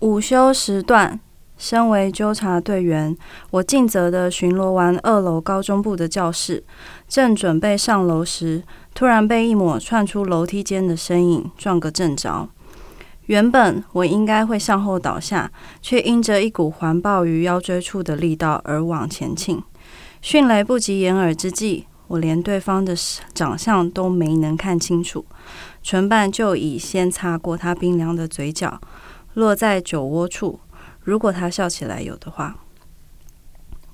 午休时段，身为纠察队员，我尽责的巡逻完二楼高中部的教室，正准备上楼时，突然被一抹窜出楼梯间的身影撞个正着。原本我应该会向后倒下，却因着一股环抱于腰椎处的力道而往前倾。迅雷不及掩耳之际，我连对方的长相都没能看清楚，唇瓣就已先擦过他冰凉的嘴角，落在酒窝处。如果他笑起来有的话，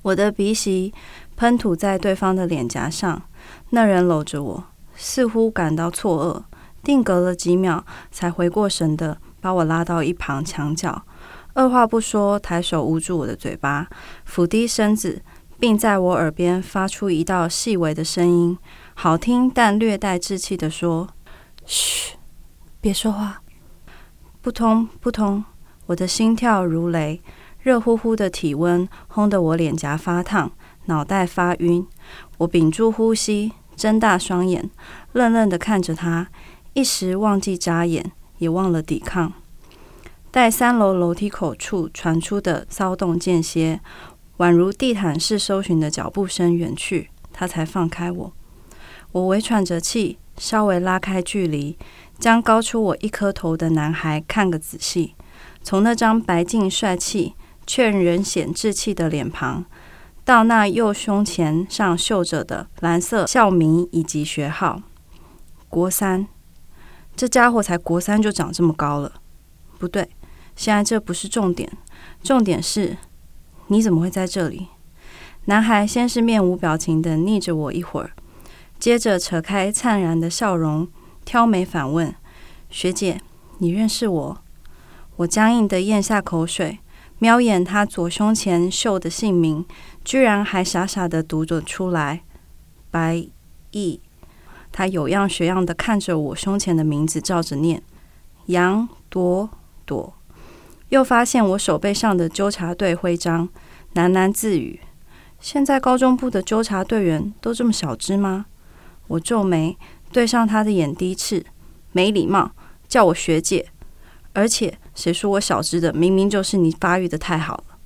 我的鼻息喷吐在对方的脸颊上。那人搂着我，似乎感到错愕，定格了几秒，才回过神的把我拉到一旁墙角，二话不说，抬手捂住我的嘴巴，俯低身子。并在我耳边发出一道细微的声音，好听但略带稚气的说：“嘘，别说话。”扑通扑通，我的心跳如雷，热乎乎的体温烘得我脸颊发烫，脑袋发晕。我屏住呼吸，睁大双眼，愣愣的看着他，一时忘记眨眼，也忘了抵抗。待三楼楼梯口处传出的骚动间歇。宛如地毯式搜寻的脚步声远去，他才放开我。我微喘着气，稍微拉开距离，将高出我一颗头的男孩看个仔细。从那张白净帅气却仍显稚气的脸庞，到那右胸前上绣着的蓝色校名以及学号，国三。这家伙才国三就长这么高了？不对，现在这不是重点，重点是。你怎么会在这里？男孩先是面无表情的睨着我一会儿，接着扯开灿然的笑容，挑眉反问：“学姐，你认识我？”我僵硬的咽下口水，瞄眼他左胸前绣的姓名，居然还傻傻的读着出来：“白毅。”他有样学样的看着我胸前的名字，照着念：“杨朵朵。”又发现我手背上的纠察队徽章，喃喃自语：“现在高中部的纠察队员都这么小只吗？”我皱眉，对上他的眼低斥：“没礼貌，叫我学姐！而且谁说我小只的？明明就是你发育的太好了。”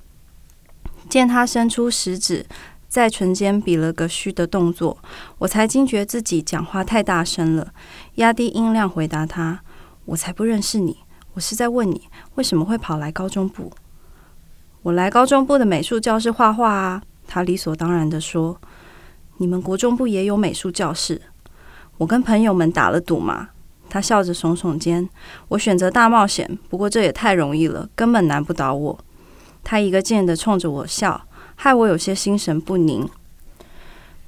见他伸出食指，在唇间比了个虚的动作，我才惊觉自己讲话太大声了，压低音量回答他：“我才不认识你。”我是在问你为什么会跑来高中部？我来高中部的美术教室画画啊。他理所当然的说：“你们国中部也有美术教室？”我跟朋友们打了赌嘛。他笑着耸耸肩。我选择大冒险，不过这也太容易了，根本难不倒我。他一个劲的冲着我笑，害我有些心神不宁。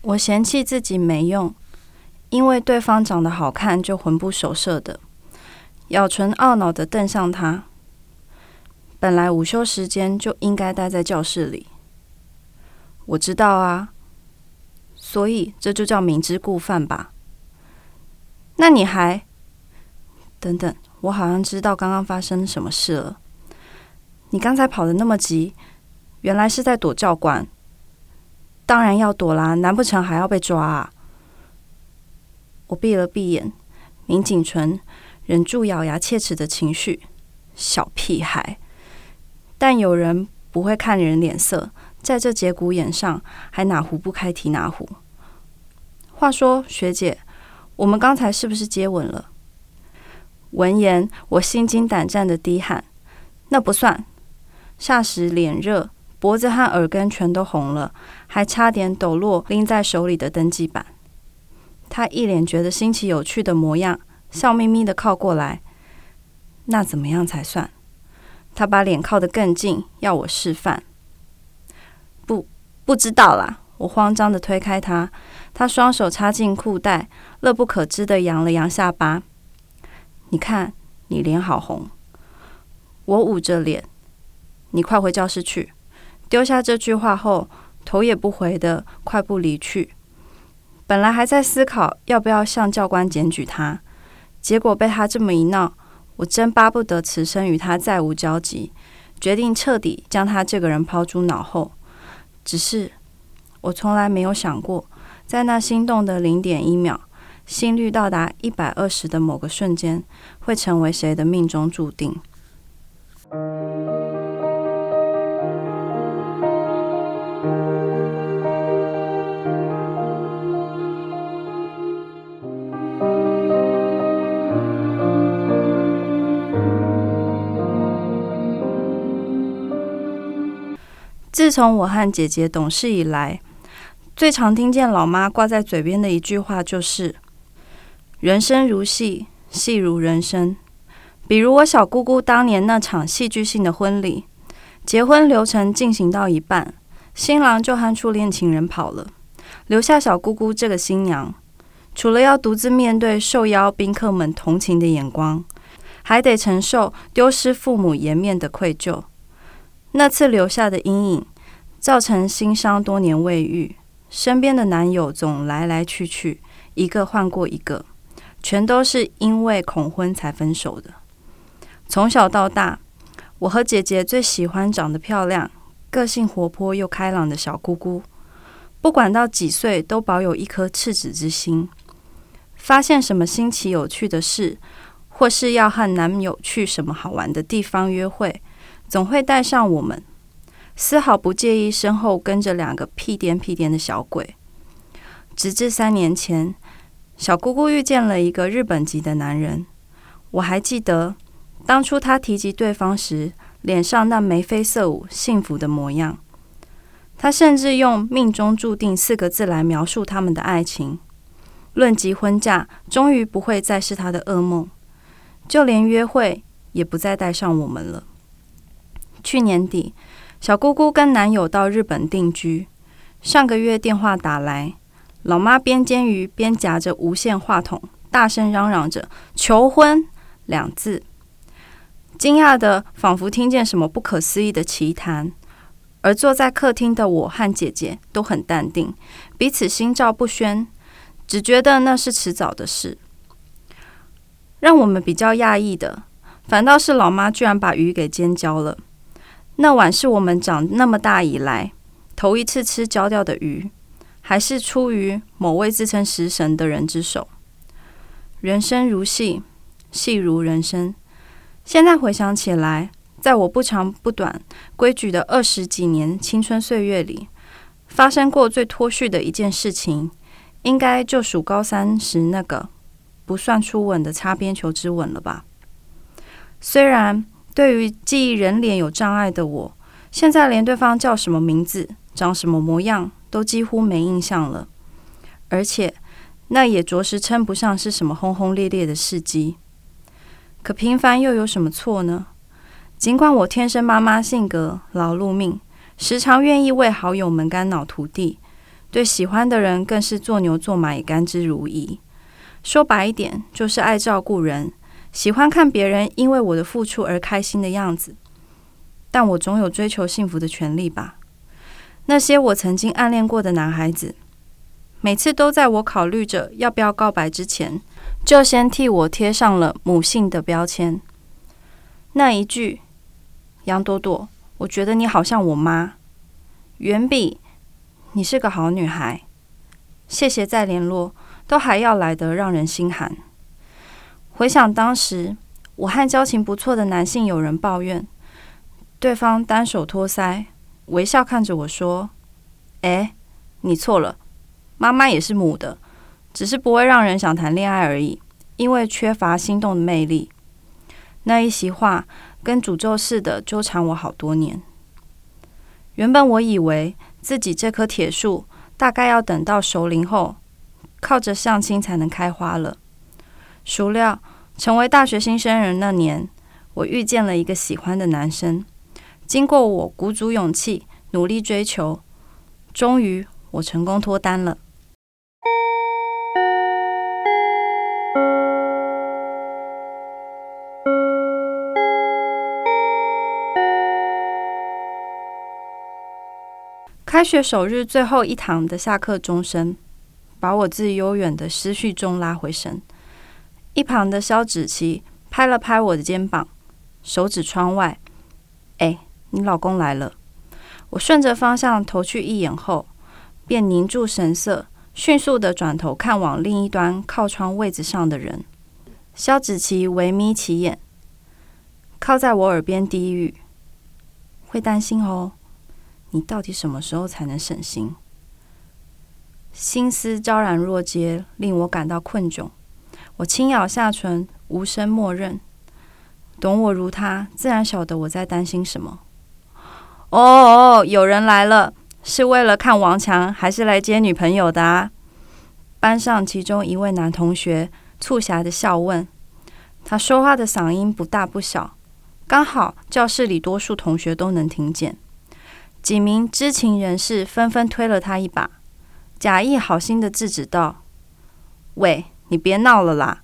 我嫌弃自己没用，因为对方长得好看就魂不守舍的。咬唇懊恼的瞪向他。本来午休时间就应该待在教室里。我知道啊，所以这就叫明知故犯吧。那你还……等等，我好像知道刚刚发生什么事了。你刚才跑的那么急，原来是在躲教官。当然要躲啦，难不成还要被抓啊？我闭了闭眼，抿紧唇。忍住咬牙切齿的情绪，小屁孩。但有人不会看人脸色，在这节骨眼上，还哪壶不开提哪壶。话说，学姐，我们刚才是不是接吻了？闻言，我心惊胆战的低喊：“那不算。”霎时脸热，脖子和耳根全都红了，还差点抖落拎在手里的登记板。他一脸觉得新奇有趣的模样。笑眯眯的靠过来，那怎么样才算？他把脸靠得更近，要我示范。不，不知道啦。我慌张的推开他，他双手插进裤袋，乐不可支的扬了扬下巴。你看，你脸好红。我捂着脸，你快回教室去。丢下这句话后，头也不回的快步离去。本来还在思考要不要向教官检举他。结果被他这么一闹，我真巴不得此生与他再无交集，决定彻底将他这个人抛诸脑后。只是我从来没有想过，在那心动的零点一秒，心率到达一百二十的某个瞬间会成为谁的命中注定？自从我和姐姐懂事以来最常听见老妈挂在嘴边的一句话就是人生如戏，戏如人生”。比如我小姑姑当年那场戏剧性的婚礼，结婚流程进行到一半，新郎就和初恋情人跑了，留下小姑姑这个新娘，除了要独自面对受邀宾客们同情的眼光，还得承受丢失父母颜面的愧疚。那次留下的阴影，造成心伤多年未愈。身边的男友总来来去去，一个换过一个，全都是因为恐婚才分手的。从小到大，我和姐姐最喜欢长得漂亮、个性活泼又开朗的小姑姑。不管到几岁，都保有一颗赤子之心。发现什么新奇有趣的事，或是要和男友去什么好玩的地方约会。总会带上我们，丝毫不介意身后跟着两个屁颠屁颠的小鬼。直至三年前，小姑姑遇见了一个日本籍的男人。我还记得当初他提及对方时，脸上那眉飞色舞、幸福的模样。他甚至用“命中注定”四个字来描述他们的爱情。论及婚嫁，终于不会再是他的噩梦。就连约会，也不再带上我们了。去年底，小姑姑跟男友到日本定居。上个月电话打来，老妈边煎鱼边夹着无线话筒，大声嚷嚷着“求婚”两字，惊讶的仿佛听见什么不可思议的奇谈。而坐在客厅的我和姐姐都很淡定，彼此心照不宣，只觉得那是迟早的事。让我们比较讶异的，反倒是老妈居然把鱼给煎焦了。那晚是我们长那么大以来头一次吃焦掉的鱼，还是出于某位自称食神的人之手。人生如戏，戏如人生。现在回想起来，在我不长不短、规矩的二十几年青春岁月里，发生过最脱序的一件事情，应该就属高三时那个不算初吻的擦边球之吻了吧？虽然。对于记忆人脸有障碍的我，现在连对方叫什么名字、长什么模样都几乎没印象了。而且，那也着实称不上是什么轰轰烈烈的事迹。可平凡又有什么错呢？尽管我天生妈妈性格劳碌命，时常愿意为好友们肝脑涂地，对喜欢的人更是做牛做马也甘之如饴。说白一点，就是爱照顾人。喜欢看别人因为我的付出而开心的样子，但我总有追求幸福的权利吧。那些我曾经暗恋过的男孩子，每次都在我考虑着要不要告白之前，就先替我贴上了母性的标签。那一句“杨朵朵，我觉得你好像我妈”，远比“你是个好女孩，谢谢再联络”都还要来得让人心寒。回想当时，我和交情不错的男性友人抱怨，对方单手托腮，微笑看着我说：“哎，你错了，妈妈也是母的，只是不会让人想谈恋爱而已，因为缺乏心动的魅力。”那一席话跟诅咒似的纠缠我好多年。原本我以为自己这棵铁树大概要等到熟龄后，靠着相亲才能开花了。孰料，成为大学新生人那年，我遇见了一个喜欢的男生。经过我鼓足勇气，努力追求，终于我成功脱单了。开学首日最后一堂的下课钟声，把我自悠远的思绪中拉回神。一旁的肖芷琪拍了拍我的肩膀，手指窗外：“，你老公来了。”我顺着方向投去一眼后，便凝住神色，迅速的转头看往另一端靠窗位子上的人。肖子琪微眯起眼，靠在我耳边低语：“会担心哦，你到底什么时候才能省心？”心思昭然若揭，令我感到困窘。我轻咬下唇，无声默认。懂我如他，自然晓得我在担心什么。哦哦，有人来了，是为了看王强，还是来接女朋友的啊？班上其中一位男同学促狭的笑问，他说话的嗓音不大不小，刚好教室里多数同学都能听见。几名知情人士纷纷推了他一把，假意好心的制止道：“喂，你别闹了啦！”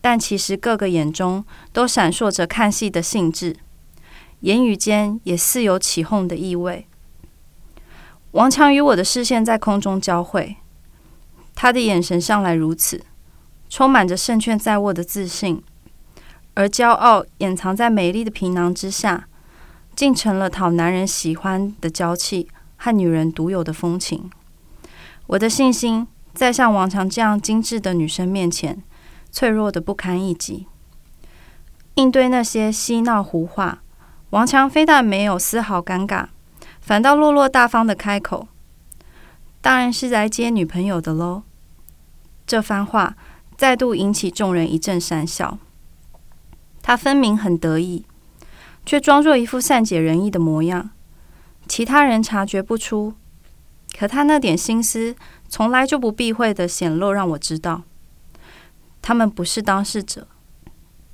但其实各个眼中都闪烁着看戏的兴致，言语间也似有起哄的意味。王强与我的视线在空中交汇，他的眼神向来如此，充满着胜券在握的自信，而骄傲掩藏在美丽的皮囊之下。竟成了讨男人喜欢的娇气和女人独有的风情。我的信心在像王强这样精致的女生面前，脆弱的不堪一击。应对那些嬉闹胡话，王强非但没有丝毫尴尬，反倒落落大方的开口：“当然是来接女朋友的喽。”这番话再度引起众人一阵讪笑。他分明很得意。却装作一副善解人意的模样，其他人察觉不出，可他那点心思从来就不避讳的显露，让我知道，他们不是当事者，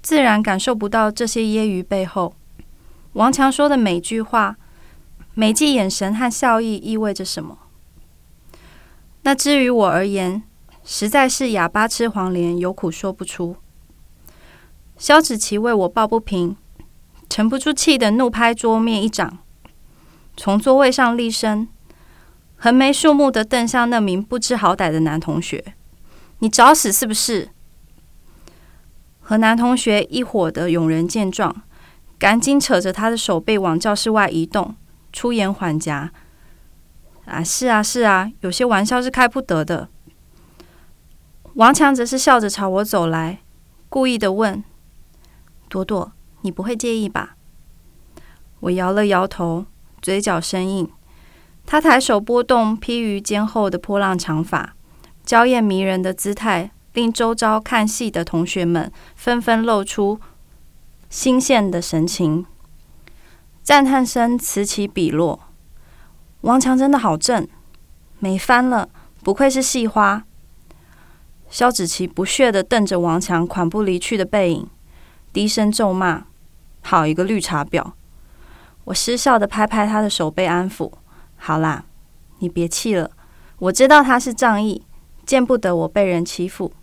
自然感受不到这些揶揄背后，王强说的每句话、每记眼神和笑意意味着什么。那至于我而言，实在是哑巴吃黄连，有苦说不出。萧子琪为我抱不平。沉不住气的怒拍桌面一掌，从座位上立身，横眉竖目的瞪向那名不知好歹的男同学：“你找死是不是？”和男同学一伙的勇人见状，赶紧扯着他的手背往教室外移动，出言缓颊：“啊，是啊，是啊，有些玩笑是开不得的。”王强则是笑着朝我走来，故意的问：“朵朵。”你不会介意吧？我摇了摇头，嘴角生硬。他抬手拨动披于肩后的波浪长发，娇艳迷人的姿态令周遭看戏的同学们纷纷露出新鲜的神情，赞叹声此起彼落。王强真的好正，美翻了，不愧是戏花。萧子琪不屑的瞪着王强款步离去的背影，低声咒骂。好一个绿茶婊！我失笑的拍拍他的手背，安抚：“好啦，你别气了。我知道他是仗义，见不得我被人欺负。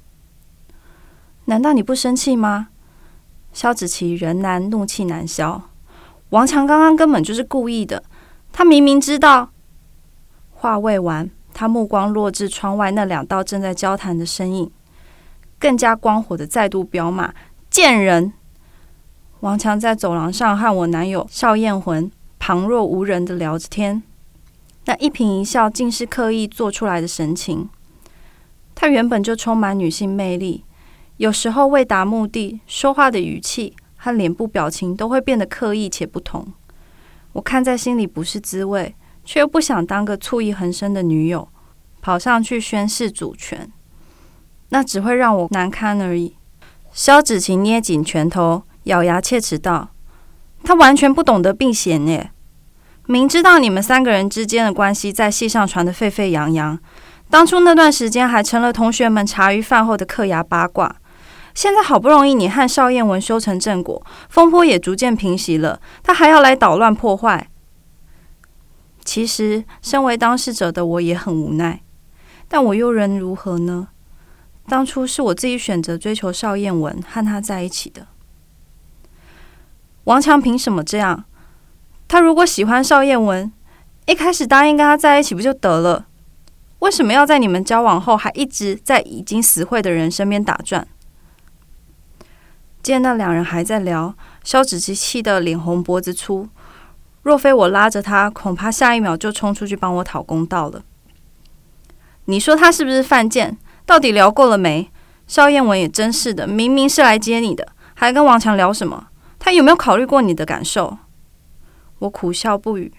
难道你不生气吗？”萧子琪仍然怒气难消。王强刚刚根本就是故意的，他明明知道。话未完，他目光落至窗外那两道正在交谈的身影，更加光火的再度飙骂：“贱人！”王强在走廊上和我男友邵艳魂旁若无人的聊着天，那一颦一笑竟是刻意做出来的神情。他原本就充满女性魅力，有时候为达目的，说话的语气和脸部表情都会变得刻意且不同。我看在心里不是滋味，却又不想当个醋意横生的女友，跑上去宣誓主权，那只会让我难堪而已。萧芷晴捏紧拳头。咬牙切齿道：“他完全不懂得避嫌耶！明知道你们三个人之间的关系在戏上传得沸沸扬扬，当初那段时间还成了同学们茶余饭后的嗑牙八卦。现在好不容易你和邵燕文修成正果，风波也逐渐平息了，他还要来捣乱破坏。其实，身为当事者的我也很无奈，但我又能如何呢？当初是我自己选择追求邵燕文，和他在一起的。”王强凭什么这样？他如果喜欢邵燕文，一开始答应跟他在一起不就得了？为什么要在你们交往后还一直在已经死会的人身边打转？见那两人还在聊，萧芷琪气得脸红脖子粗。若非我拉着他，恐怕下一秒就冲出去帮我讨公道了。你说他是不是犯贱？到底聊够了没？邵燕文也真是的，明明是来接你的，还跟王强聊什么？他有没有考虑过你的感受？我苦笑不语。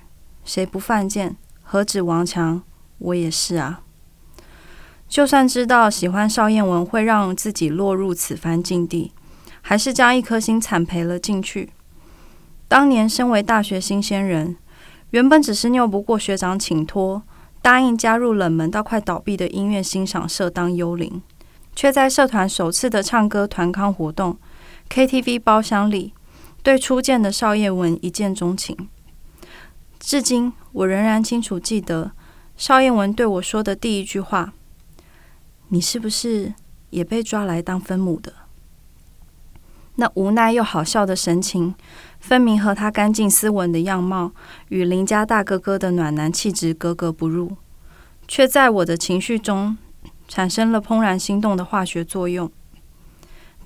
谁不犯贱？何止王强，我也是啊。就算知道喜欢邵燕文会让自己落入此番境地，还是将一颗心惨赔了进去。当年身为大学新鲜人，原本只是拗不过学长请托，答应加入冷门到快倒闭的音乐欣赏社当幽灵，却在社团首次的唱歌团康活动 KTV 包厢里，对初见的邵叶文一见钟情。至今我仍然清楚记得邵燕文对我说的第一句话：“你是不是也被抓来当分母的？”那无奈又好笑的神情。分明和他干净斯文的样貌与邻家大哥哥的暖男气质格格不入，却在我的情绪中产生了怦然心动的化学作用。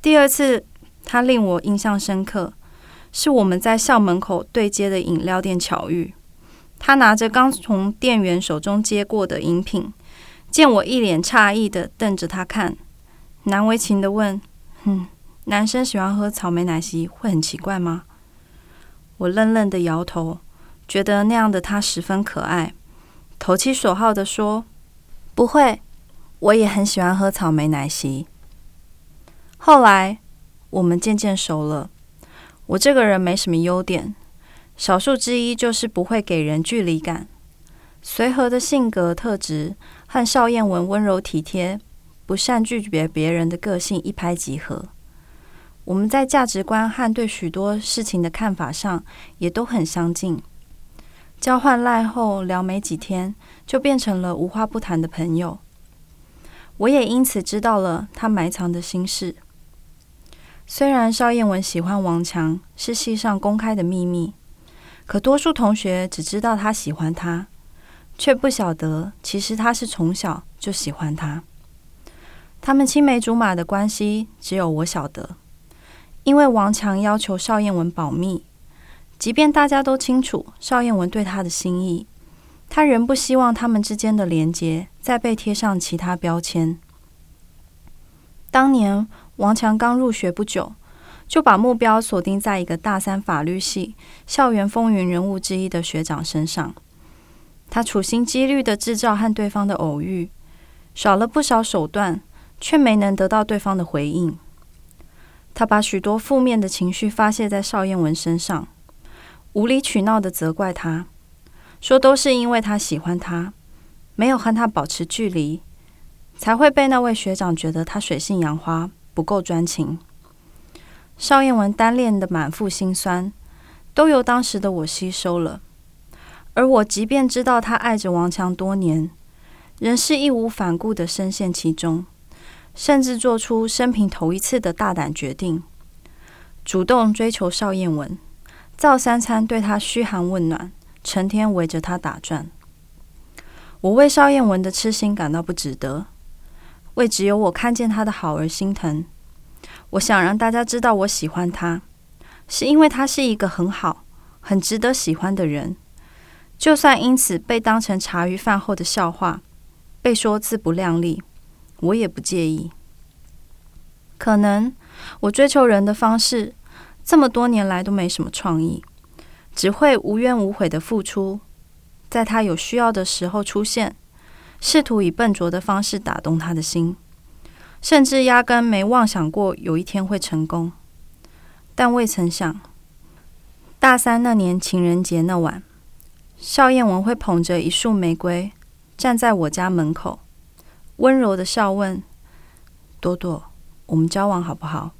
第二次，他令我印象深刻，是我们在校门口对接的饮料店巧遇。他拿着刚从店员手中接过的饮品，见我一脸诧异的瞪着他看，难为情的问：“哼，男生喜欢喝草莓奶昔会很奇怪吗？”我愣愣的摇头，觉得那样的他十分可爱，投其所好的说：“不会，我也很喜欢喝草莓奶昔。”后来我们渐渐熟了。我这个人没什么优点，少数之一就是不会给人距离感。随和的性格特质和邵燕文温柔体贴、不善拒绝别人的个性一拍即合。我们在价值观和对许多事情的看法上也都很相近。交换赖后聊没几天，就变成了无话不谈的朋友。我也因此知道了他埋藏的心事。虽然邵燕文喜欢王强是系上公开的秘密，可多数同学只知道他喜欢他，却不晓得其实他是从小就喜欢他。他们青梅竹马的关系，只有我晓得。因为王强要求邵燕文保密，即便大家都清楚邵燕文对他的心意，他仍不希望他们之间的连结再被贴上其他标签。当年王强刚入学不久，就把目标锁定在一个大三法律系校园风云人物之一的学长身上。他处心积虑的制造和对方的偶遇，耍了不少手段，却没能得到对方的回应。他把许多负面的情绪发泄在邵燕文身上，无理取闹的责怪他，说都是因为他喜欢他，没有和他保持距离，才会被那位学长觉得他水性杨花，不够专情。邵燕文单恋的满腹心酸，都由当时的我吸收了。而我即便知道他爱着王强多年，仍是义无反顾的深陷其中。甚至做出生平头一次的大胆决定，主动追求邵燕文，赵三餐对他嘘寒问暖，成天围着他打转。我为邵燕文的痴心感到不值得，为只有我看见他的好而心疼。我想让大家知道我喜欢他，是因为他是一个很好、很值得喜欢的人。就算因此被当成茶余饭后的笑话，被说自不量力。我也不介意。可能我追求人的方式这么多年来都没什么创意，只会无怨无悔的付出，在他有需要的时候出现，试图以笨拙的方式打动他的心，甚至压根没妄想过有一天会成功。但未曾想，大三那年情人节那晚，邵燕文会捧着一束玫瑰站在我家门口。温柔的笑问：“朵朵，我们交往好不好？”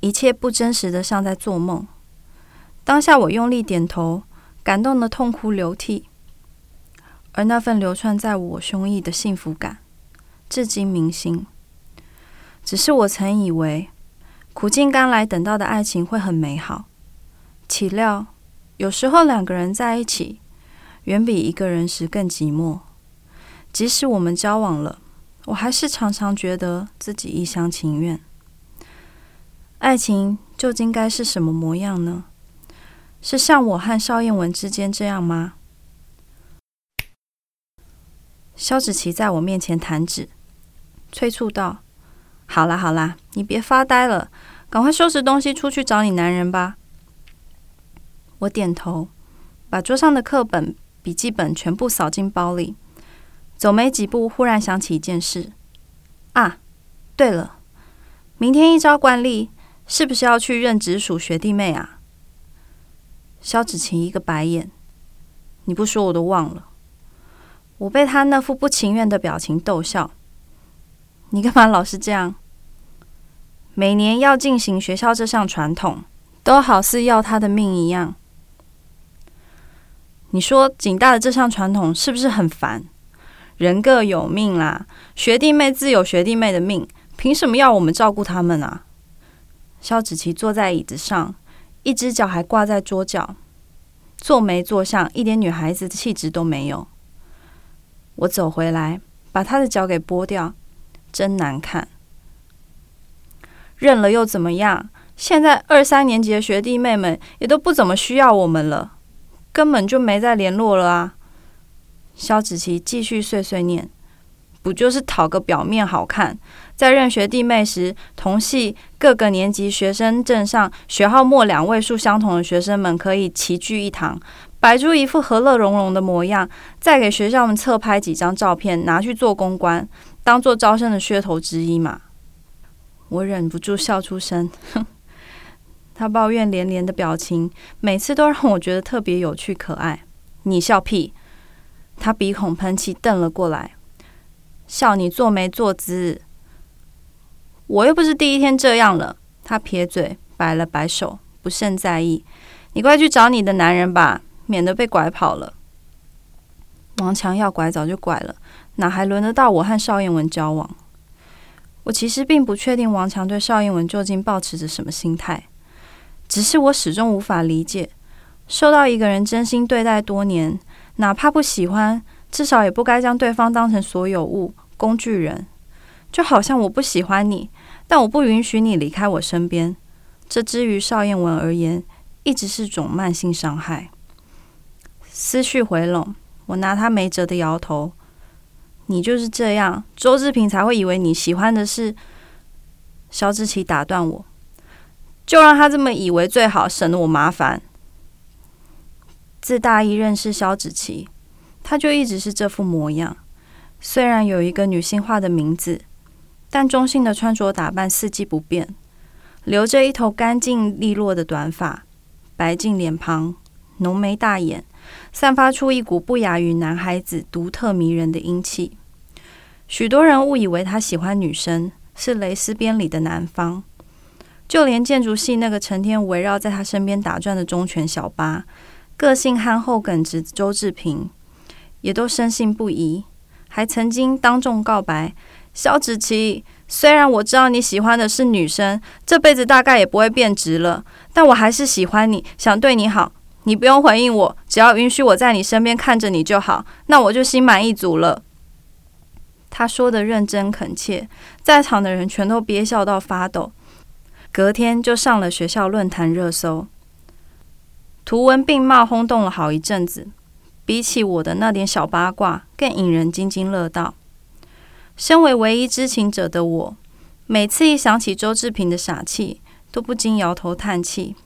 一切不真实的，像在做梦。当下我用力点头，感动的痛哭流涕。而那份流窜在我胸臆的幸福感，至今铭心。只是我曾以为，苦尽甘来等到的爱情会很美好，岂料有时候两个人在一起，远比一个人时更寂寞。即使我们交往了，我还是常常觉得自己一厢情愿。爱情究竟该是什么模样呢？是像我和邵燕文之间这样吗？肖子琪在我面前弹指，催促道：“好啦好啦，你别发呆了，赶快收拾东西出去找你男人吧。”我点头，把桌上的课本、笔记本全部扫进包里。走没几步，忽然想起一件事。啊，对了，明天一招惯例，是不是要去认直属学弟妹啊？肖子晴一个白眼，你不说我都忘了。我被他那副不情愿的表情逗笑。你干嘛老是这样？每年要进行学校这项传统，都好似要他的命一样。你说景大的这项传统是不是很烦？人各有命啦，学弟妹自有学弟妹的命，凭什么要我们照顾他们啊？肖子琪坐在椅子上，一只脚还挂在桌角，坐没坐相，一点女孩子的气质都没有。我走回来，把他的脚给剥掉，真难看。认了又怎么样？现在二三年级的学弟妹们也都不怎么需要我们了。根本就没再联络了啊！肖子琪继续碎碎念：“不就是讨个表面好看，在认学弟妹时，同系各个年级学生证上学号末两位数相同的学生们可以齐聚一堂，摆出一副和乐融融的模样，再给学校们侧拍几张照片，拿去做公关，当做招生的噱头之一嘛？”我忍不住笑出声，哼。他抱怨连连的表情，每次都让我觉得特别有趣可爱。你笑屁！他鼻孔喷气，瞪了过来。笑你做没坐姿？我又不是第一天这样了。他撇嘴，摆了摆手，不甚在意。你快去找你的男人吧，免得被拐跑了。王强要拐早就拐了，哪还轮得到我和邵彦文交往？我其实并不确定王强对邵彦文究竟保持着什么心态。只是我始终无法理解，受到一个人真心对待多年，哪怕不喜欢，至少也不该将对方当成所有物、工具人。就好像我不喜欢你，但我不允许你离开我身边。这之于邵彦文而言，一直是种慢性伤害。思绪回笼，我拿他没辙的摇头。你就是这样，周志平才会以为你喜欢的是肖志奇。打断我。就让他这么以为最好，省得我麻烦。自大一认识肖子琪，他就一直是这副模样。虽然有一个女性化的名字，但中性的穿着打扮四季不变，留着一头干净利落的短发，白净脸庞，浓眉大眼，散发出一股不亚于男孩子独特迷人的英气。许多人误以为他喜欢女生，是蕾丝边里的南方。就连建筑系那个成天围绕在他身边打转的忠犬小八，个性憨厚耿直周志平，也都深信不疑，还曾经当众告白：“肖子琪，虽然我知道你喜欢的是女生，这辈子大概也不会变直了，但我还是喜欢你，想对你好。你不用回应我，只要允许我在你身边看着你就好，那我就心满意足了。”他说的认真恳切，在场的人全都憋笑到发抖。隔天就上了学校论坛热搜，图文并茂，轰动了好一阵子。比起我的那点小八卦，更引人津津乐道。身为唯一知情者的我，每次一想起周志平的傻气，都不禁摇头叹气。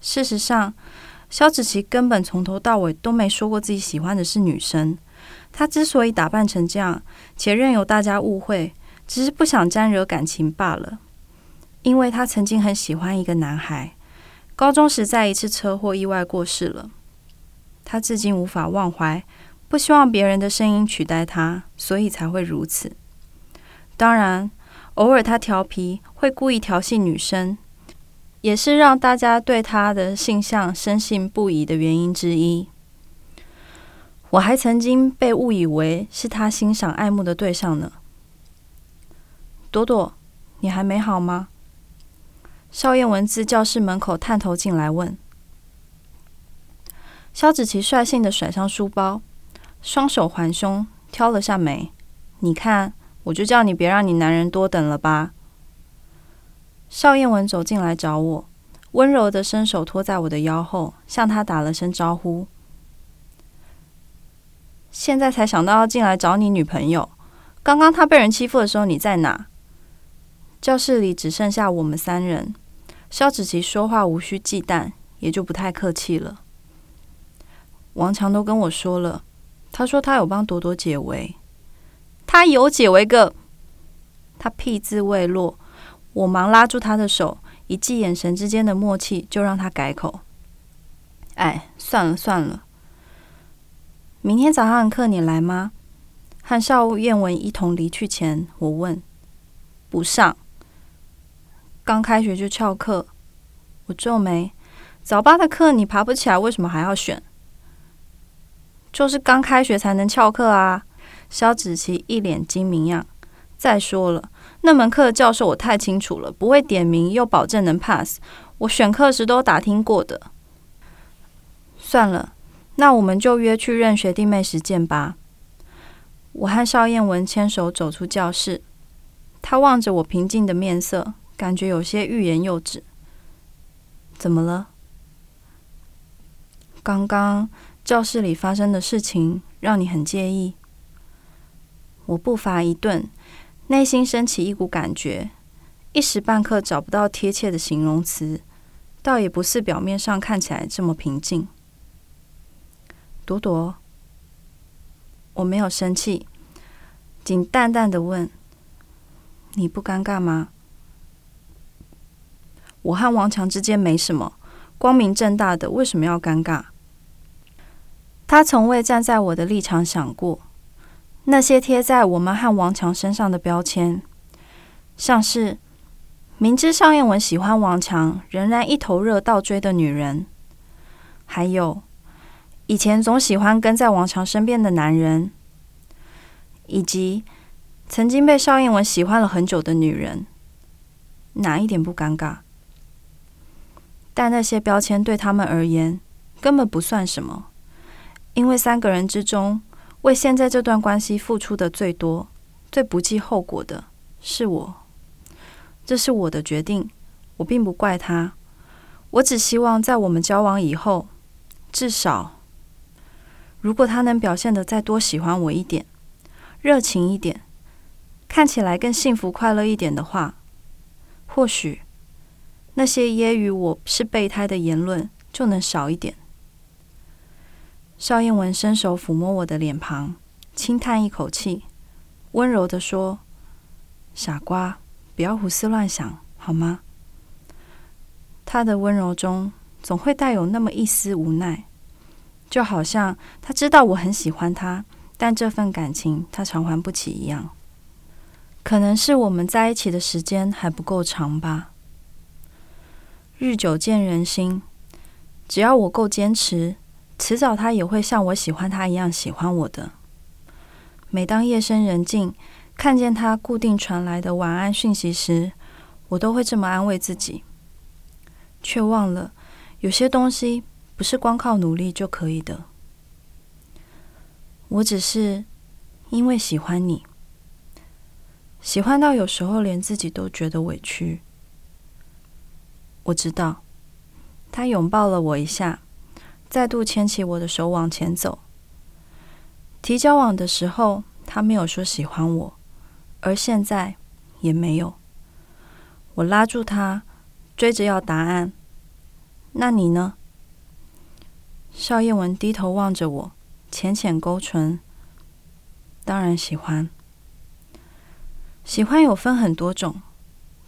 事实上，肖子琪根本从头到尾都没说过自己喜欢的是女生。她之所以打扮成这样，且任由大家误会，只是不想沾惹感情罢了。因为她曾经很喜欢一个男孩，高中时在一次车祸意外过世了。他至今无法忘怀，不希望别人的声音取代他，所以才会如此。当然，偶尔他调皮，会故意调戏女生，也是让大家对他的性向深信不疑的原因之一。我还曾经被误以为是他欣赏爱慕的对象呢。朵朵，你还没好吗？邵燕文自教室门口探头进来问：“肖子琪率性的甩上书包，双手环胸，挑了下眉。你看，我就叫你别让你男人多等了吧。”邵燕文走进来找我，温柔的伸手托在我的腰后，向他打了声招呼。现在才想到要进来找你女朋友，刚刚他被人欺负的时候你在哪？教室里只剩下我们三人。肖子琪说话无需忌惮，也就不太客气了。王强都跟我说了，他说他有帮朵朵解围，他有解围个，他屁字未落，我忙拉住他的手，一记眼神之间的默契，就让他改口。哎，算了算了，明天早上的课你来吗？和邵燕文一同离去前，我问。不上。刚开学就翘课。我皱眉。早八的课你爬不起来，为什么还要选？就是刚开学才能翘课啊！肖子琪一脸精明样。再说了，那门课的教授我太清楚了，不会点名又保证能 pass。我选课时都打听过的。算了，那我们就约去认学弟妹时见吧。我和邵燕文牵手走出教室，他望着我平静的面色，感觉有些欲言又止。怎么了？刚刚教室里发生的事情让你很介意？我步伐一顿，内心升起一股感觉，一时半刻找不到贴切的形容词，倒也不是表面上看起来这么平静。朵朵，我没有生气，仅淡淡的问：“你不尴尬吗？”我和王强之间没什么，光明正大的，为什么要尴尬？他从未站在我的立场想过，那些贴在我们和王强身上的标签，像是明知邵燕文喜欢王强，仍然一头热倒追的女人，还有以前总喜欢跟在王强身边的男人，以及曾经被邵燕文喜欢了很久的女人，哪一点不尴尬？但那些标签对他们而言根本不算什么。因为三个人之中，为现在这段关系付出的最多、最不计后果的是我。这是我的决定，我并不怪他。我只希望在我们交往以后，至少，如果他能表现的再多喜欢我一点、热情一点，看起来更幸福快乐一点的话，或许那些揶揄我是备胎的言论就能少一点。邵燕文伸手抚摸我的脸庞，轻叹一口气，温柔的说：“傻瓜，不要胡思乱想，好吗？”他的温柔中总会带有那么一丝无奈，就好像他知道我很喜欢他，但这份感情他偿还不起一样。可能是我们在一起的时间还不够长吧。日久见人心，只要我够坚持。迟早，他也会像我喜欢他一样喜欢我的。每当夜深人静，看见他固定传来的晚安讯息时，我都会这么安慰自己，却忘了有些东西不是光靠努力就可以的。我只是因为喜欢你，喜欢到有时候连自己都觉得委屈。我知道，他拥抱了我一下。再度牵起我的手往前走。提交往的时候，他没有说喜欢我，而现在也没有。我拉住他，追着要答案。那你呢？邵燕文低头望着我，浅浅勾唇。当然喜欢。喜欢有分很多种：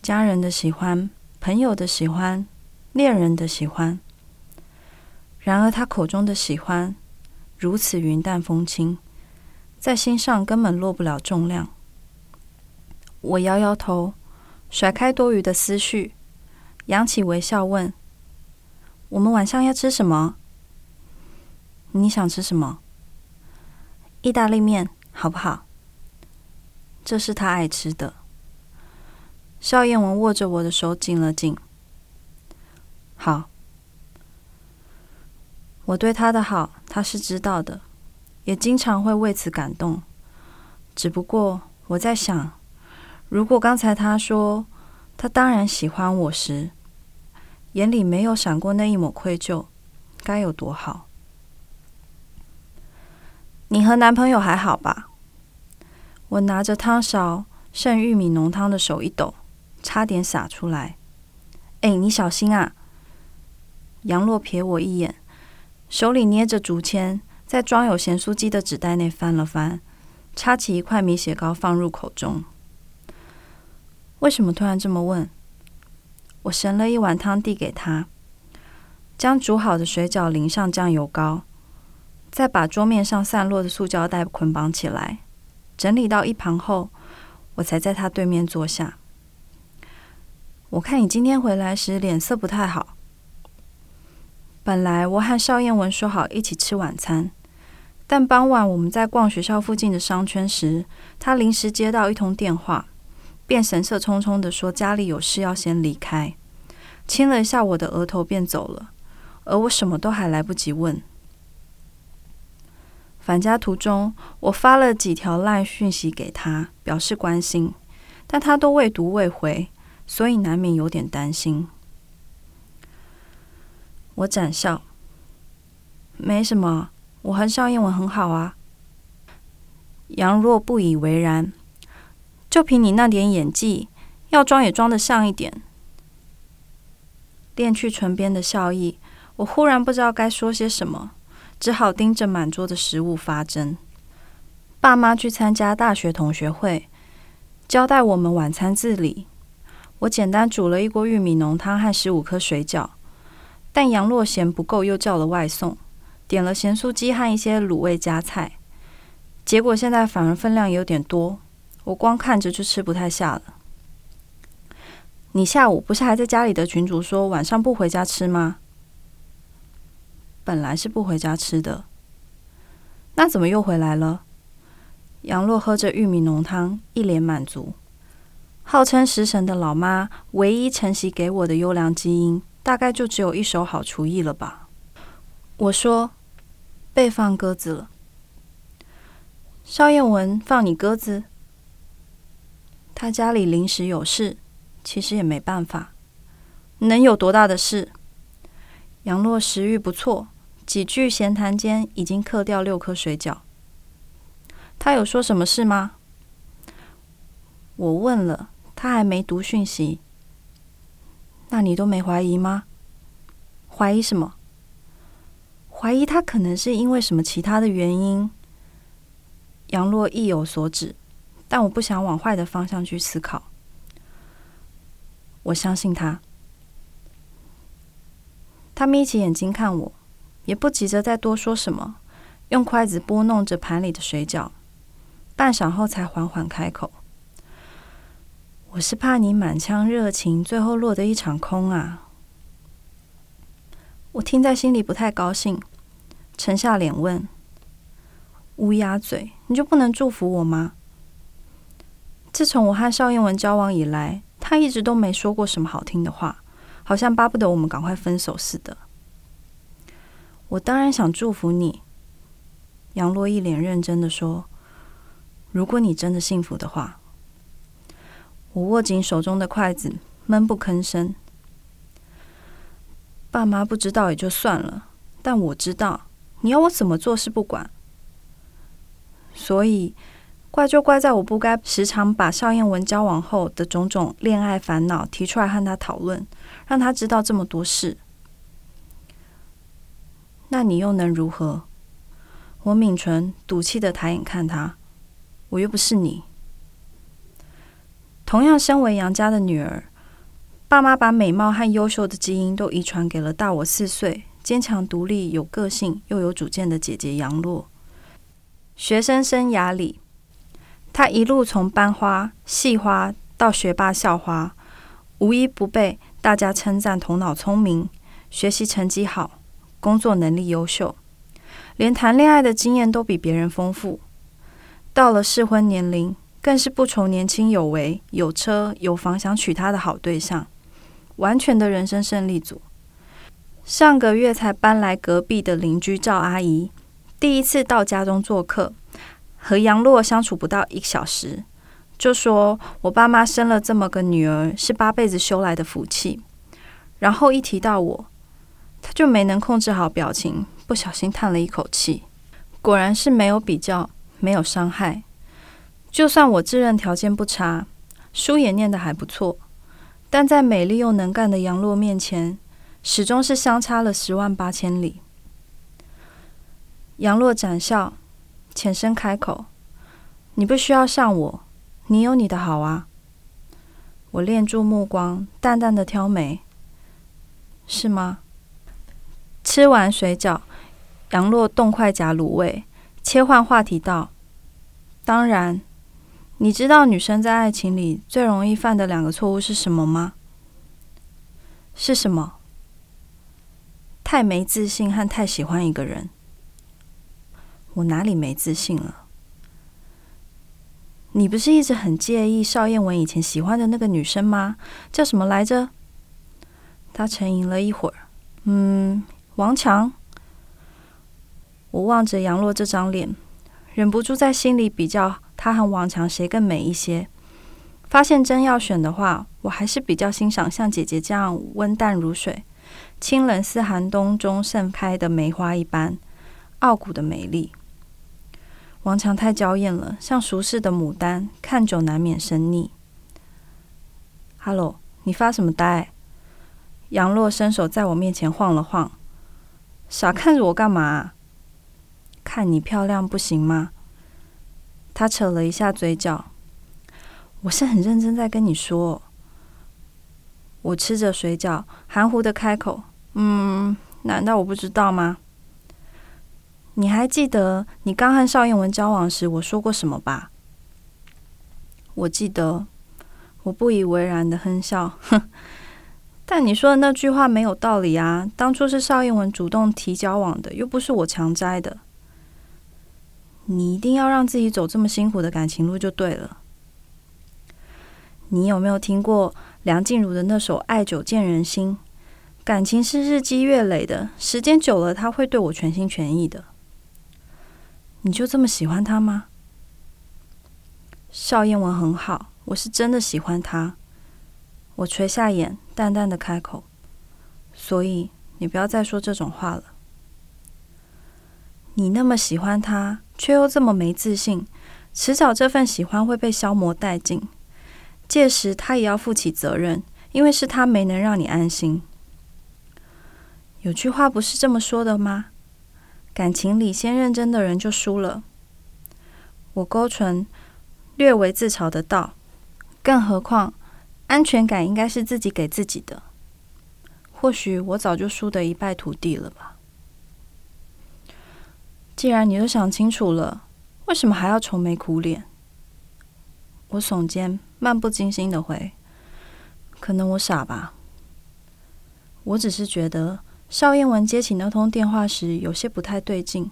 家人的喜欢、朋友的喜欢、恋人的喜欢。然而，他口中的喜欢如此云淡风轻，在心上根本落不了重量。我摇摇头，甩开多余的思绪，扬起微笑问：“我们晚上要吃什么？你想吃什么？意大利面好不好？这是他爱吃的。”邵燕文握着我的手紧了紧。好。我对他的好，他是知道的，也经常会为此感动。只不过我在想，如果刚才他说他当然喜欢我时，眼里没有闪过那一抹愧疚，该有多好？你和男朋友还好吧？我拿着汤勺剩玉米浓汤的手一抖，差点洒出来。哎，你小心啊！杨洛瞥我一眼。手里捏着竹签，在装有咸酥鸡的纸袋内翻了翻，插起一块米血糕放入口中。为什么突然这么问？我盛了一碗汤递给他，将煮好的水饺淋上酱油膏，再把桌面上散落的塑胶袋捆绑起来，整理到一旁后，我才在他对面坐下。我看你今天回来时脸色不太好。本来我和邵燕文说好一起吃晚餐，但傍晚我们在逛学校附近的商圈时，他临时接到一通电话，便神色匆匆的说家里有事要先离开，亲了一下我的额头便走了，而我什么都还来不及问。返家途中，我发了几条赖讯息给他，表示关心，但他都未读未回，所以难免有点担心。我展笑，没什么，我和邵燕文很好啊。杨若不以为然，就凭你那点演技，要装也装得像一点。练去唇边的笑意，我忽然不知道该说些什么，只好盯着满桌的食物发怔。爸妈去参加大学同学会，交代我们晚餐自理。我简单煮了一锅玉米浓汤和十五颗水饺。但杨洛嫌不够，又叫了外送，点了咸酥鸡和一些卤味夹菜。结果现在反而分量有点多，我光看着就吃不太下了。你下午不是还在家里的群主说晚上不回家吃吗？本来是不回家吃的，那怎么又回来了？杨洛喝着玉米浓汤，一脸满足。号称食神的老妈，唯一承袭给我的优良基因。大概就只有一手好厨艺了吧？我说，被放鸽子了。邵燕文放你鸽子？他家里临时有事，其实也没办法。能有多大的事？杨洛食欲不错，几句闲谈间已经嗑掉六颗水饺。他有说什么事吗？我问了，他还没读讯息。那你都没怀疑吗？怀疑什么？怀疑他可能是因为什么其他的原因。杨洛意有所指，但我不想往坏的方向去思考。我相信他。他眯起眼睛看我，也不急着再多说什么，用筷子拨弄着盘里的水饺，半晌后才缓缓开口。我是怕你满腔热情，最后落得一场空啊！我听在心里不太高兴，沉下脸问：“乌鸦嘴，你就不能祝福我吗？”自从我和邵燕文交往以来，他一直都没说过什么好听的话，好像巴不得我们赶快分手似的。我当然想祝福你，杨洛一脸认真的说：“如果你真的幸福的话。”我握紧手中的筷子，闷不吭声。爸妈不知道也就算了，但我知道，你要我怎么做是不管。所以，怪就怪在我不该时常把邵燕文交往后的种种恋爱烦恼提出来和他讨论，让他知道这么多事。那你又能如何？我抿唇，赌气的抬眼看他，我又不是你。同样身为杨家的女儿，爸妈把美貌和优秀的基因都遗传给了大我四岁、坚强独立、有个性又有主见的姐姐杨洛。学生生涯里，她一路从班花、系花到学霸、校花，无一不被大家称赞头脑聪明、学习成绩好、工作能力优秀，连谈恋爱的经验都比别人丰富。到了适婚年龄。更是不愁年轻有为、有车有房想娶她的好对象，完全的人生胜利组。上个月才搬来隔壁的邻居赵阿姨，第一次到家中做客，和杨洛相处不到一小时，就说我爸妈生了这么个女儿是八辈子修来的福气。然后一提到我，他就没能控制好表情，不小心叹了一口气。果然是没有比较，没有伤害。就算我自认条件不差，书也念得还不错，但在美丽又能干的杨洛面前，始终是相差了十万八千里。杨洛展笑，浅声开口：“你不需要像我，你有你的好啊。”我练住目光，淡淡的挑眉：“是吗？”吃完水饺，杨洛动筷夹卤味，切换话题道：“当然，你知道女生在爱情里最容易犯的两个错误是什么吗？是什么？太没自信和太喜欢一个人。我哪里没自信了？你不是一直很介意邵燕文以前喜欢的那个女生吗？叫什么来着？”他沉吟了一会儿，嗯，王强。我望着杨洛这张脸，忍不住在心里比较他和王强谁更美一些。发现真要选的话，我还是比较欣赏像姐姐这样温淡如水、清冷似寒冬中盛开的梅花一般傲骨的美丽。王强太娇艳了，像熟识的牡丹，看久难免生腻。Hello，你发什么呆？杨洛伸手在我面前晃了晃，傻看着我干嘛？看你漂亮不行吗？他扯了一下嘴角，我是很认真在跟你说。我吃着水饺，含糊的开口：“嗯，难道我不知道吗？你还记得你刚和邵燕文交往时我说过什么吧？”我记得，我不以为然的哼笑，哼。但你说的那句话没有道理啊！当初是邵燕文主动提交往的，又不是我强摘的。你一定要让自己走这么辛苦的感情路就对了。你有没有听过梁静茹的那首《爱久见人心》？感情是日积月累的，时间久了他会对我全心全意的。你就这么喜欢他吗？邵燕文很好，我是真的喜欢他。我垂下眼，淡淡的开口：“所以你不要再说这种话了。你那么喜欢他，却又这么没自信，迟早这份喜欢会被消磨殆尽。届时他也要负起责任，因为是他没能让你安心。有句话不是这么说的吗？感情里先认真的人就输了。”我勾唇，略为自嘲的道：“更何况……”安全感应该是自己给自己的。或许我早就输得一败涂地了吧。既然你都想清楚了，为什么还要愁眉苦脸？我耸肩，漫不经心的回：“可能我傻吧。我只是觉得邵燕文接起那通电话时有些不太对劲，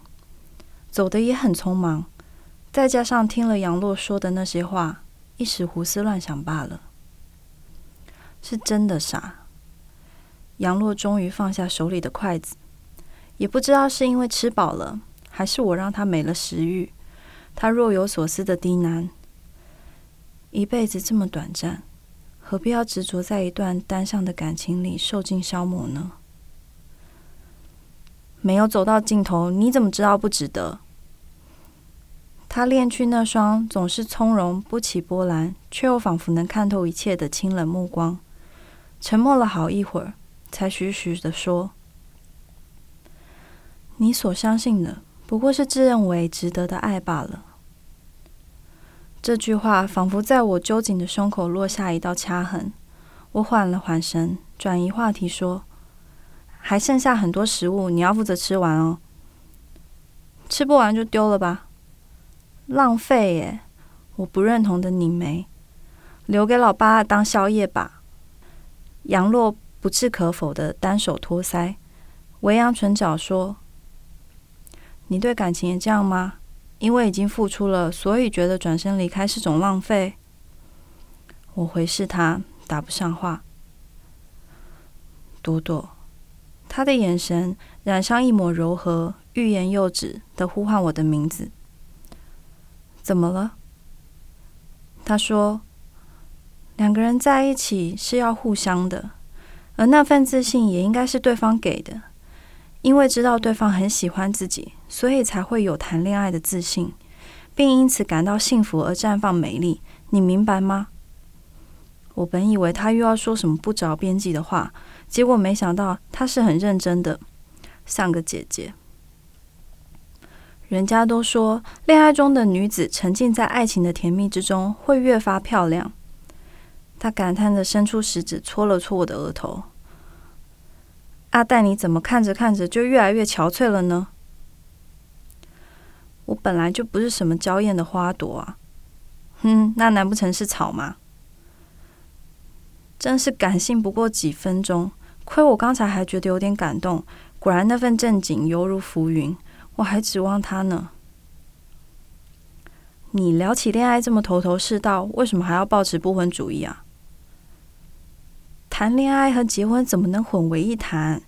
走的也很匆忙，再加上听了杨洛说的那些话，一时胡思乱想罢了。”是真的傻。杨洛终于放下手里的筷子，也不知道是因为吃饱了，还是我让他没了食欲。他若有所思的低喃：“一辈子这么短暂，何必要执着在一段单向的感情里受尽消磨呢？没有走到尽头，你怎么知道不值得？”他练去那双总是从容不起波澜，却又仿佛能看透一切的清冷目光。沉默了好一会儿，才徐徐的说：“你所相信的，不过是自认为值得的爱罢了。”这句话仿佛在我揪紧的胸口落下一道掐痕。我缓了缓神，转移话题说：“还剩下很多食物，你要负责吃完哦。吃不完就丢了吧，浪费耶！我不认同的拧眉，留给老爸当宵夜吧。”杨洛不置可否的单手托腮，微扬唇角说：“你对感情也这样吗？因为已经付出了，所以觉得转身离开是种浪费？”我回视他，答不上话。朵朵，他的眼神染上一抹柔和，欲言又止的呼唤我的名字。怎么了？他说。两个人在一起是要互相的，而那份自信也应该是对方给的。因为知道对方很喜欢自己，所以才会有谈恋爱的自信，并因此感到幸福而绽放美丽。你明白吗？我本以为他又要说什么不着边际的话，结果没想到他是很认真的，像个姐姐。人家都说，恋爱中的女子沉浸在爱情的甜蜜之中，会越发漂亮。他感叹的伸出食指戳了戳我的额头。阿黛，你怎么看着看着就越来越憔悴了呢？我本来就不是什么娇艳的花朵啊。哼，那难不成是草吗？真是感性不过几分钟，亏我刚才还觉得有点感动。果然那份正经犹如浮云，我还指望他呢。你聊起恋爱这么头头是道，为什么还要抱持不婚主义啊？谈恋爱和结婚怎么能混为一谈？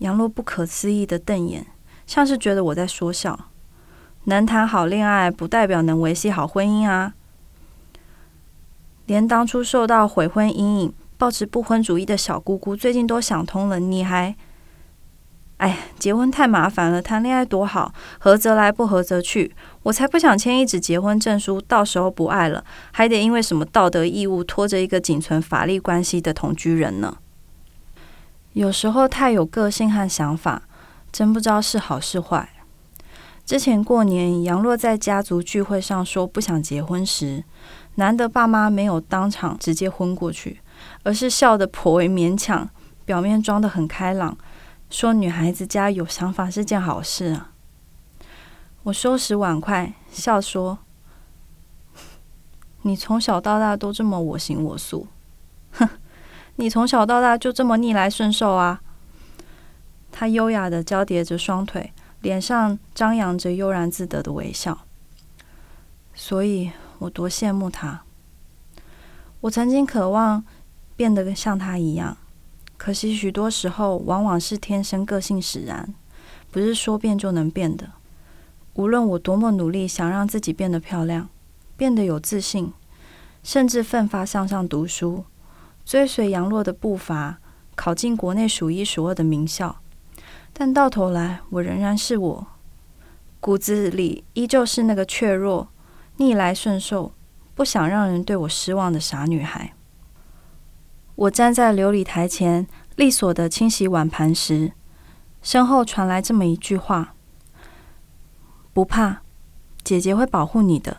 杨洛不可思议的瞪眼，像是觉得我在说笑。能谈好恋爱，不代表能维系好婚姻啊！连当初受到悔婚阴影、抱持不婚主义的小姑姑，最近都想通了，你还……哎，结婚太麻烦了，谈恋爱多好，合则来，不合则去。我才不想签一纸结婚证书，到时候不爱了，还得因为什么道德义务拖着一个仅存法律关系的同居人呢？有时候太有个性和想法，真不知道是好是坏。之前过年，杨洛在家族聚会上说不想结婚时，难得爸妈没有当场直接昏过去，而是笑得颇为勉强，表面装得很开朗。说女孩子家有想法是件好事啊！我收拾碗筷，笑说：“你从小到大都这么我行我素，哼！你从小到大就这么逆来顺受啊！”他优雅的交叠着双腿，脸上张扬着悠然自得的微笑。所以我多羡慕他。我曾经渴望变得跟像他一样。可惜，许多时候往往是天生个性使然，不是说变就能变的。无论我多么努力，想让自己变得漂亮，变得有自信，甚至奋发向上读书，追随杨洛的步伐，考进国内数一数二的名校，但到头来，我仍然是我，骨子里依旧是那个怯弱、逆来顺受、不想让人对我失望的傻女孩。我站在琉璃台前，利索的清洗碗盘时，身后传来这么一句话：“不怕，姐姐会保护你的。”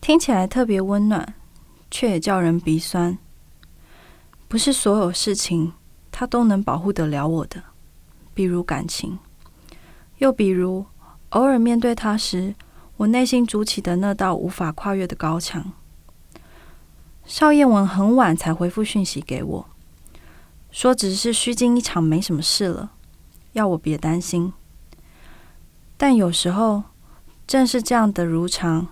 听起来特别温暖，却也叫人鼻酸。不是所有事情，他都能保护得了我的，比如感情，又比如偶尔面对他时，我内心筑起的那道无法跨越的高墙。邵燕文很晚才回复讯息给我，说只是虚惊一场，没什么事了，要我别担心。但有时候，正是这样的如常，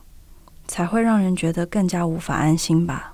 才会让人觉得更加无法安心吧。